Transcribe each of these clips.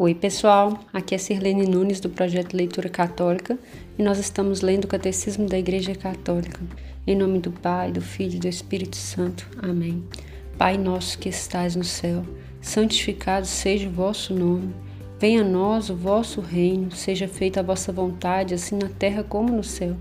Oi, pessoal. Aqui é Sirlene Nunes do projeto Leitura Católica e nós estamos lendo o Catecismo da Igreja Católica. Em nome do Pai, do Filho e do Espírito Santo. Amém. Pai nosso que estais no céu, santificado seja o vosso nome. Venha a nós o vosso reino, seja feita a vossa vontade, assim na terra como no céu.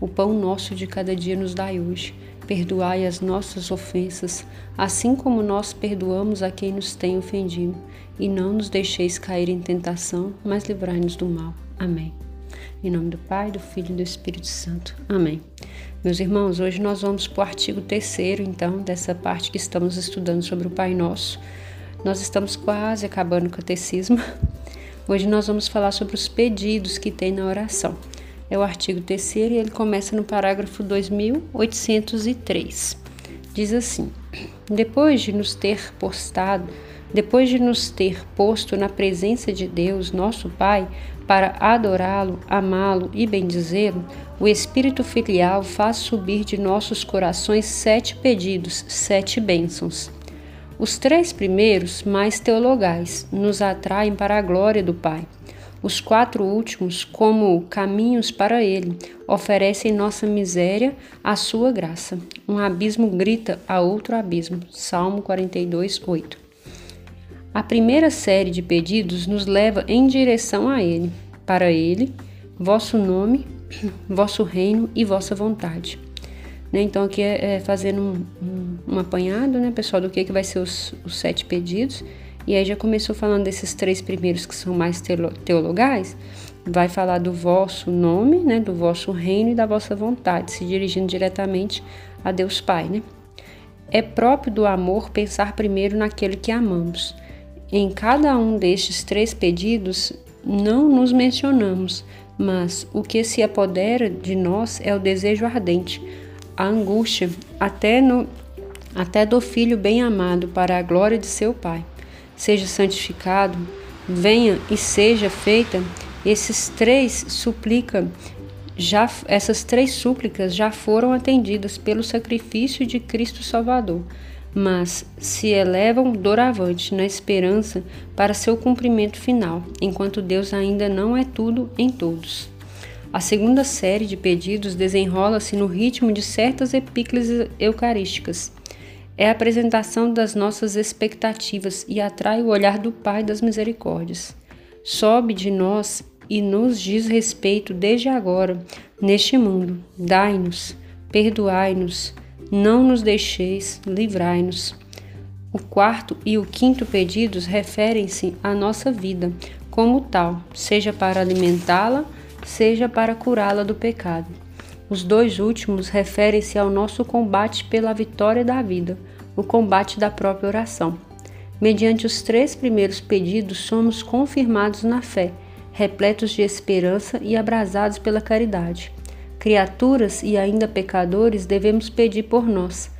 O pão nosso de cada dia nos dai hoje. Perdoai as nossas ofensas, assim como nós perdoamos a quem nos tem ofendido e não nos deixeis cair em tentação, mas livrai-nos do mal. Amém. Em nome do Pai, do Filho e do Espírito Santo. Amém. Meus irmãos, hoje nós vamos para o artigo terceiro, então, dessa parte que estamos estudando sobre o Pai Nosso. Nós estamos quase acabando o catecismo. Hoje nós vamos falar sobre os pedidos que tem na oração. É o artigo terceiro e ele começa no parágrafo 2803. Diz assim: Depois de nos ter postado depois de nos ter posto na presença de Deus, nosso Pai, para adorá-lo, amá-lo e bendizê-lo, o Espírito Filial faz subir de nossos corações sete pedidos, sete bênçãos. Os três primeiros, mais teologais, nos atraem para a glória do Pai. Os quatro últimos, como caminhos para Ele, oferecem nossa miséria à sua graça. Um abismo grita a outro abismo. Salmo 42, 8. A primeira série de pedidos nos leva em direção a Ele, para Ele, vosso nome, vosso reino e vossa vontade. Né? Então, aqui é, é fazendo um, um, um, apanhado, né, pessoal, do que, que vai ser os, os sete pedidos. E aí já começou falando desses três primeiros que são mais teologais, vai falar do vosso nome, né, do vosso reino e da vossa vontade, se dirigindo diretamente a Deus Pai, né? É próprio do amor pensar primeiro naquele que amamos. Em cada um destes três pedidos, não nos mencionamos, mas o que se apodera de nós é o desejo ardente, a angústia, até, no, até do filho bem amado, para a glória de seu Pai. Seja santificado, venha e seja feita. Esses três suplica já essas três súplicas já foram atendidas pelo sacrifício de Cristo Salvador mas se elevam doravante na esperança para seu cumprimento final, enquanto Deus ainda não é tudo em todos. A segunda série de pedidos desenrola-se no ritmo de certas epíclises eucarísticas. É a apresentação das nossas expectativas e atrai o olhar do Pai das Misericórdias. Sobe de nós e nos diz respeito desde agora, neste mundo. Dai-nos, perdoai-nos, não nos deixeis, livrai-nos. O quarto e o quinto pedidos referem-se à nossa vida como tal, seja para alimentá-la, seja para curá-la do pecado. Os dois últimos referem-se ao nosso combate pela vitória da vida, o combate da própria oração. Mediante os três primeiros pedidos, somos confirmados na fé, repletos de esperança e abrasados pela caridade criaturas e ainda pecadores, devemos pedir por nós,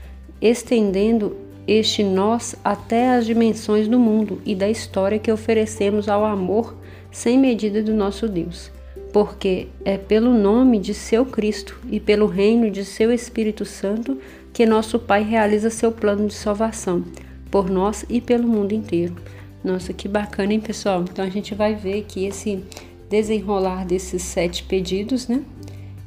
estendendo este nós até as dimensões do mundo e da história que oferecemos ao amor sem medida do nosso Deus. Porque é pelo nome de seu Cristo e pelo reino de seu Espírito Santo que nosso Pai realiza seu plano de salvação, por nós e pelo mundo inteiro. Nossa, que bacana, hein, pessoal? Então a gente vai ver que esse desenrolar desses sete pedidos, né?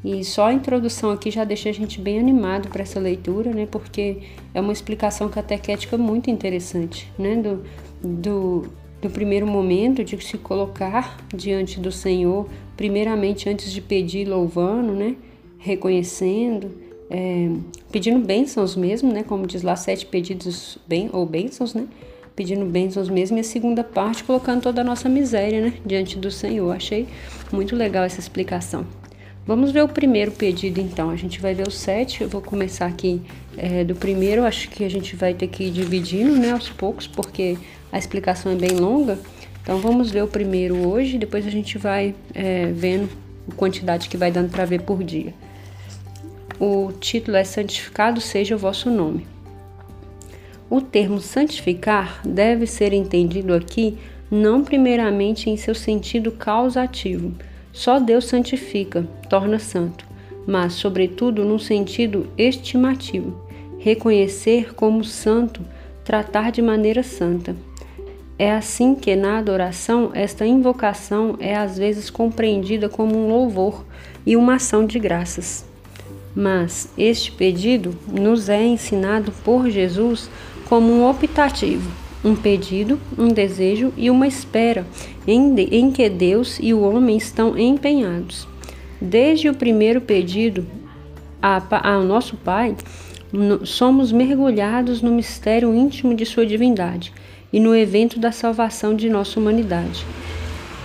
E só a introdução aqui já deixa a gente bem animado para essa leitura, né? Porque é uma explicação catequética muito interessante, né? Do, do, do primeiro momento de se colocar diante do Senhor, primeiramente antes de pedir louvando, né? Reconhecendo, é, pedindo bênçãos mesmo, né? Como diz lá, sete pedidos bem, ou bênçãos, né? Pedindo bênçãos mesmo, e a segunda parte colocando toda a nossa miséria, né? Diante do Senhor. Achei muito legal essa explicação. Vamos ver o primeiro pedido então. A gente vai ver o sete. Eu vou começar aqui é, do primeiro. Acho que a gente vai ter que ir dividindo, né, aos poucos, porque a explicação é bem longa. Então vamos ver o primeiro hoje. Depois a gente vai é, vendo a quantidade que vai dando para ver por dia. O título é Santificado seja o vosso nome. O termo santificar deve ser entendido aqui não primeiramente em seu sentido causativo só Deus santifica, torna santo, mas, sobretudo, num sentido estimativo, reconhecer como santo, tratar de maneira santa. É assim que na adoração esta invocação é às vezes compreendida como um louvor e uma ação de graças. Mas este pedido nos é ensinado por Jesus como um optativo, um pedido, um desejo e uma espera em, que Deus e o homem estão empenhados. Desde o primeiro pedido ao nosso Pai, somos mergulhados no mistério íntimo de Sua divindade e no evento da salvação de nossa humanidade.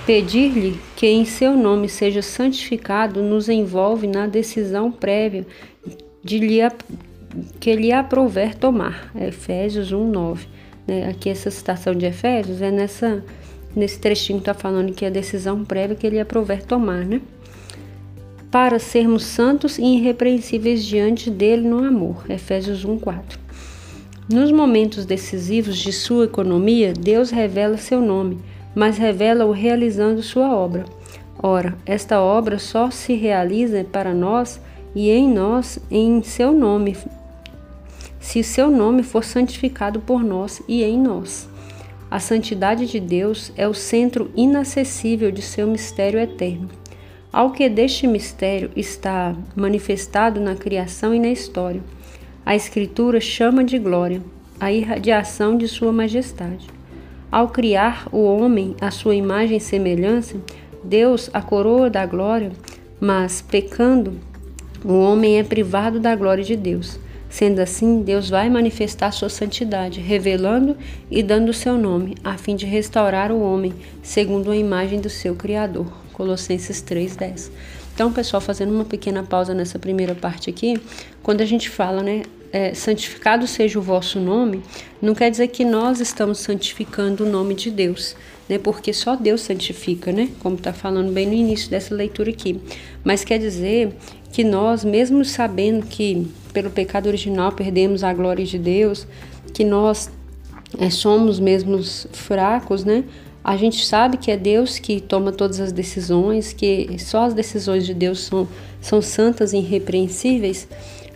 Pedir-lhe que em seu nome seja santificado nos envolve na decisão prévia de lhe, que lhe aprouver tomar. Efésios 1, 9. Né? Aqui essa citação de Efésios é nessa, nesse trechinho que está falando que é a decisão prévia que ele aprouver tomar, né? Para sermos santos e irrepreensíveis diante dele no amor. Efésios 1, 4. Nos momentos decisivos de sua economia, Deus revela seu nome, mas revela-o realizando sua obra. Ora, esta obra só se realiza para nós e em nós em seu nome, se seu nome for santificado por nós e em nós. A santidade de Deus é o centro inacessível de seu mistério eterno. Ao que deste mistério está manifestado na criação e na história. A Escritura chama de glória a irradiação de Sua Majestade. Ao criar o homem à sua imagem e semelhança, Deus a coroa da glória, mas pecando, o homem é privado da glória de Deus. Sendo assim, Deus vai manifestar sua santidade, revelando e dando o seu nome, a fim de restaurar o homem segundo a imagem do seu Criador. Colossenses 3:10. Então, pessoal, fazendo uma pequena pausa nessa primeira parte aqui, quando a gente fala, né, é, santificado seja o vosso nome, não quer dizer que nós estamos santificando o nome de Deus, né? Porque só Deus santifica, né? Como está falando bem no início dessa leitura aqui. Mas quer dizer que nós, mesmo sabendo que pelo pecado original perdemos a glória de Deus, que nós é, somos mesmos fracos, né? A gente sabe que é Deus que toma todas as decisões, que só as decisões de Deus são, são santas e irrepreensíveis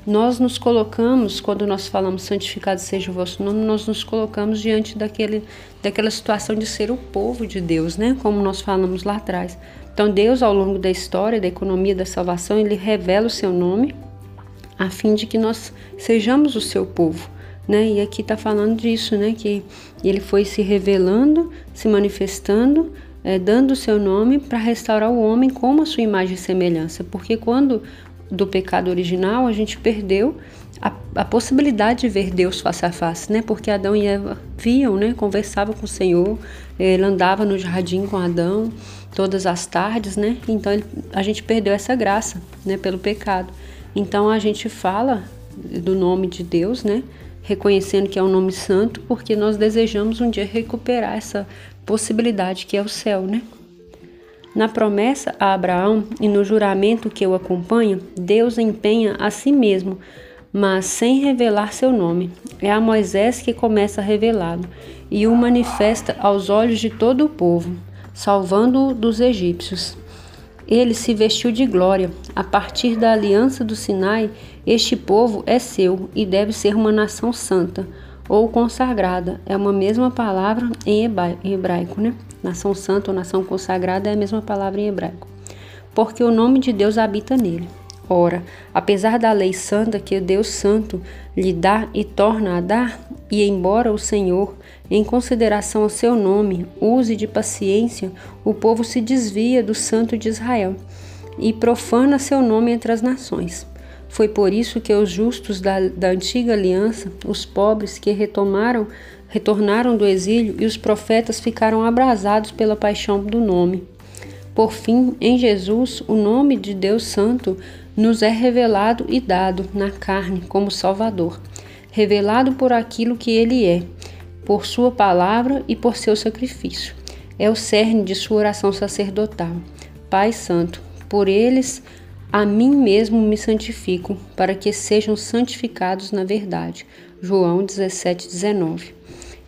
nós nos colocamos, quando nós falamos santificado seja o vosso nome, nós nos colocamos diante daquele, daquela situação de ser o povo de Deus, né? Como nós falamos lá atrás. Então, Deus, ao longo da história, da economia da salvação, ele revela o seu nome a fim de que nós sejamos o seu povo. Né? E aqui está falando disso, né? Que ele foi se revelando, se manifestando, é, dando o seu nome para restaurar o homem como a sua imagem e semelhança. Porque quando do pecado original, a gente perdeu a, a, possibilidade de ver Deus face a face, né? Porque Adão e Eva viam, né? Conversavam com o Senhor, ele andava no jardim com Adão todas as tardes, né? Então ele, a gente perdeu essa graça, né? Pelo pecado. Então a gente fala do nome de Deus, né? Reconhecendo que é um nome santo, porque nós desejamos um dia recuperar essa possibilidade que é o céu, né? Na promessa a Abraão e no juramento que o acompanha, Deus empenha a si mesmo, mas sem revelar seu nome. É a Moisés que começa a revelá-lo e o manifesta aos olhos de todo o povo, salvando-o dos egípcios. Ele se vestiu de glória. A partir da aliança do Sinai, este povo é seu e deve ser uma nação santa ou consagrada. É uma mesma palavra em hebraico, né? Nação santa ou nação consagrada é a mesma palavra em hebraico. Porque o nome de Deus habita nele. Ora, apesar da lei santa que Deus Santo lhe dá e torna a dar, e embora o Senhor, em consideração ao seu nome, use de paciência, o povo se desvia do Santo de Israel e profana seu nome entre as nações. Foi por isso que os justos da, da antiga aliança, os pobres que retomaram retornaram do exílio e os profetas ficaram abrasados pela paixão do nome. Por fim, em Jesus, o nome de Deus Santo nos é revelado e dado na carne como Salvador, revelado por aquilo que ele é, por sua palavra e por seu sacrifício. É o cerne de sua oração sacerdotal. Pai Santo, por eles a mim mesmo me santifico, para que sejam santificados na verdade. João 17, 19.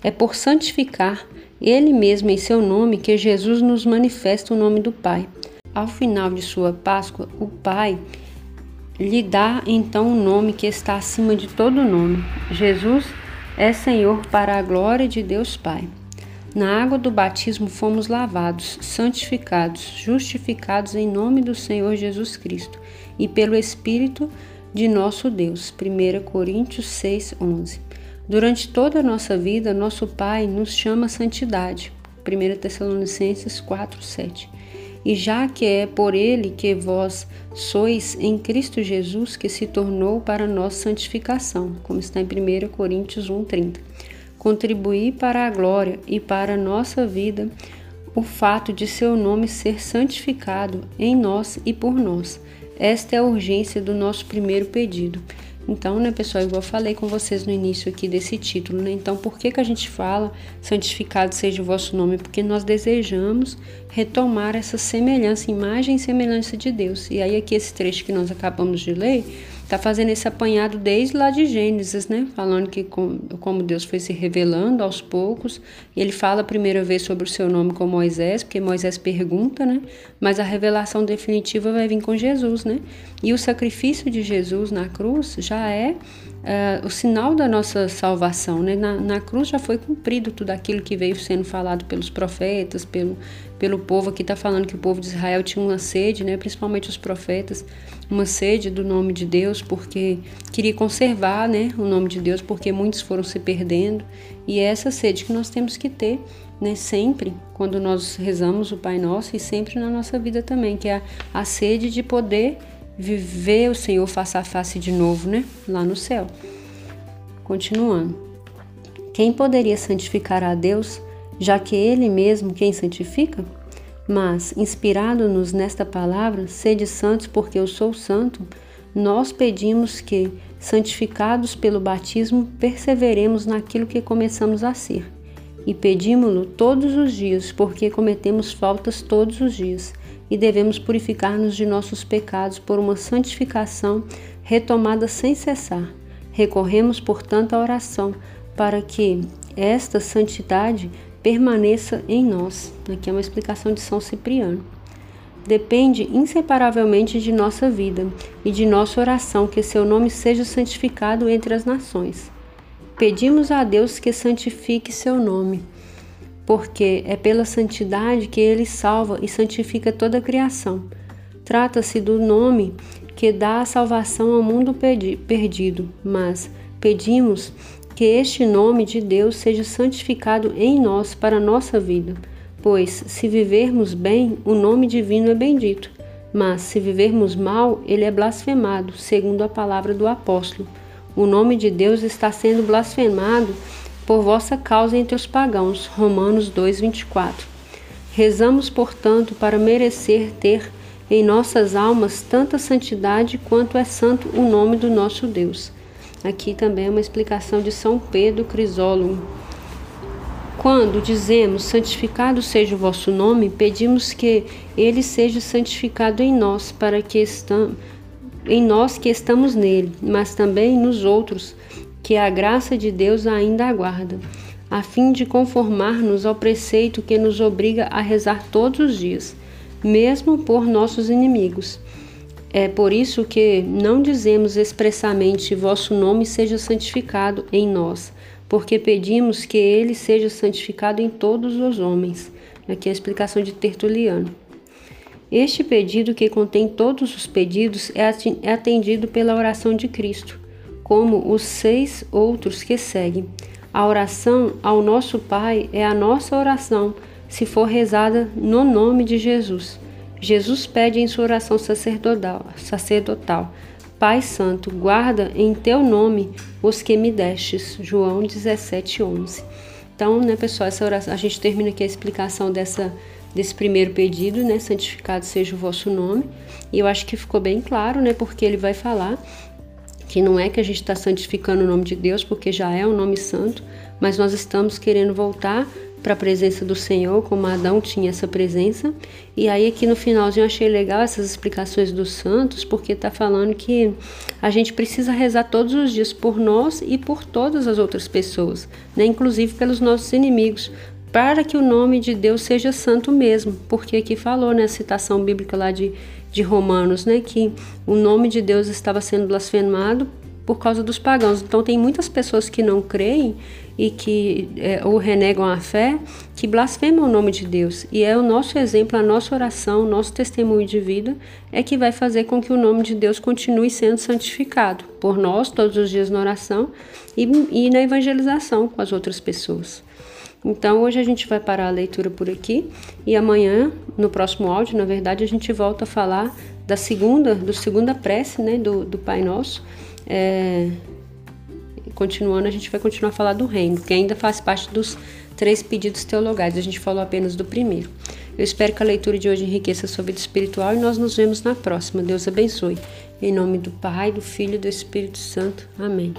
É por santificar Ele mesmo em seu nome que Jesus nos manifesta o nome do Pai. Ao final de sua Páscoa, o Pai lhe dá então um nome que está acima de todo nome. Jesus é Senhor para a glória de Deus Pai. Na água do batismo fomos lavados, santificados, justificados em nome do Senhor Jesus Cristo e pelo Espírito de nosso Deus. 1 Coríntios 6, 11. Durante toda a nossa vida, nosso Pai nos chama a santidade. 1 Tessalonicenses 4, 7. E já que é por Ele que vós sois em Cristo Jesus que se tornou para nós santificação, como está em 1 Coríntios 1, 30 contribuir para a glória e para a nossa vida o fato de seu nome ser santificado em nós e por nós. Esta é a urgência do nosso primeiro pedido. Então, né, pessoal, igual eu falei com vocês no início aqui desse título, né? Então, por que, que a gente fala santificado seja o vosso nome? Porque nós desejamos retomar essa semelhança, imagem e semelhança de Deus. E aí, aqui, esse trecho que nós acabamos de ler está fazendo esse apanhado desde lá de Gênesis, né? Falando que com, como Deus foi se revelando aos poucos. Ele fala a primeira vez sobre o seu nome com Moisés, porque Moisés pergunta, né? Mas a revelação definitiva vai vir com Jesus, né? E o sacrifício de Jesus na cruz já é uh, o sinal da nossa salvação. Né? Na, na, cruz já foi cumprido tudo aquilo que veio sendo falado pelos profetas, pelo, pelo povo. Aqui está falando que o povo de Israel tinha uma sede, né? principalmente os profetas, uma sede do nome de Deus, porque queria conservar né? o nome de Deus, porque muitos foram se perdendo. E é essa sede que nós temos que ter né, sempre quando nós rezamos o Pai Nosso e sempre na nossa vida também, que é a, a sede de poder viver o Senhor face a face de novo, né? Lá no céu. Continuando. Quem poderia santificar a Deus, já que Ele mesmo quem santifica? Mas, inspirado-nos nesta palavra, sede santos porque eu sou santo, nós pedimos que, santificados pelo batismo, perseveremos naquilo que começamos a ser. E pedimos-lo todos os dias, porque cometemos faltas todos os dias e devemos purificar-nos de nossos pecados por uma santificação retomada sem cessar. Recorremos, portanto, à oração para que esta santidade permaneça em nós. Aqui é uma explicação de São Cipriano. Depende inseparavelmente de nossa vida e de nossa oração que seu nome seja santificado entre as nações. Pedimos a Deus que santifique seu nome porque é pela santidade que ele salva e santifica toda a criação. Trata-se do nome que dá a salvação ao mundo perdido, mas pedimos que este nome de Deus seja santificado em nós para a nossa vida, pois se vivermos bem, o nome divino é bendito, mas se vivermos mal, ele é blasfemado, segundo a palavra do apóstolo. O nome de Deus está sendo blasfemado por vossa causa entre os pagãos. Romanos 2:24. Rezamos, portanto, para merecer ter em nossas almas tanta santidade quanto é santo o nome do nosso Deus. Aqui também uma explicação de São Pedro Crisólogo. Quando dizemos santificado seja o vosso nome, pedimos que ele seja santificado em nós, para que estamos em nós que estamos nele, mas também nos outros, que a graça de Deus ainda aguarda, a fim de conformar-nos ao preceito que nos obriga a rezar todos os dias, mesmo por nossos inimigos. É por isso que não dizemos expressamente vosso nome seja santificado em nós, porque pedimos que ele seja santificado em todos os homens. Aqui é a explicação de Tertuliano. Este pedido, que contém todos os pedidos, é, é atendido pela oração de Cristo como os seis outros que seguem. A oração ao nosso Pai é a nossa oração, se for rezada no nome de Jesus. Jesus pede em sua oração sacerdotal, sacerdotal Pai Santo, guarda em teu nome os que me destes. João 17, 11. Então, né, pessoal, essa oração, a gente termina aqui a explicação dessa, desse primeiro pedido, né? Santificado seja o vosso nome. E eu acho que ficou bem claro, né? Porque ele vai falar que não é que a gente está santificando o nome de Deus, porque já é um nome santo, mas nós estamos querendo voltar para a presença do Senhor, como Adão tinha essa presença. E aí aqui no finalzinho eu achei legal essas explicações dos santos, porque está falando que a gente precisa rezar todos os dias por nós e por todas as outras pessoas, né? inclusive pelos nossos inimigos, para que o nome de Deus seja santo mesmo, porque aqui falou, né, a citação bíblica lá de, de Romanos, né, que o nome de Deus estava sendo blasfemado por causa dos pagãos. Então, tem muitas pessoas que não creem e que é, ou renegam a fé, que blasfemam o nome de Deus. E é o nosso exemplo, a nossa oração, o nosso testemunho de vida é que vai fazer com que o nome de Deus continue sendo santificado por nós todos os dias na oração e, e na evangelização com as outras pessoas. Então hoje a gente vai parar a leitura por aqui e amanhã, no próximo áudio, na verdade, a gente volta a falar da segunda, do segunda prece, né, do, do Pai Nosso. É, continuando, a gente vai continuar a falar do reino, que ainda faz parte dos três pedidos teologais. A gente falou apenas do primeiro. Eu espero que a leitura de hoje enriqueça a sua vida espiritual e nós nos vemos na próxima. Deus abençoe. Em nome do Pai, do Filho e do Espírito Santo. Amém.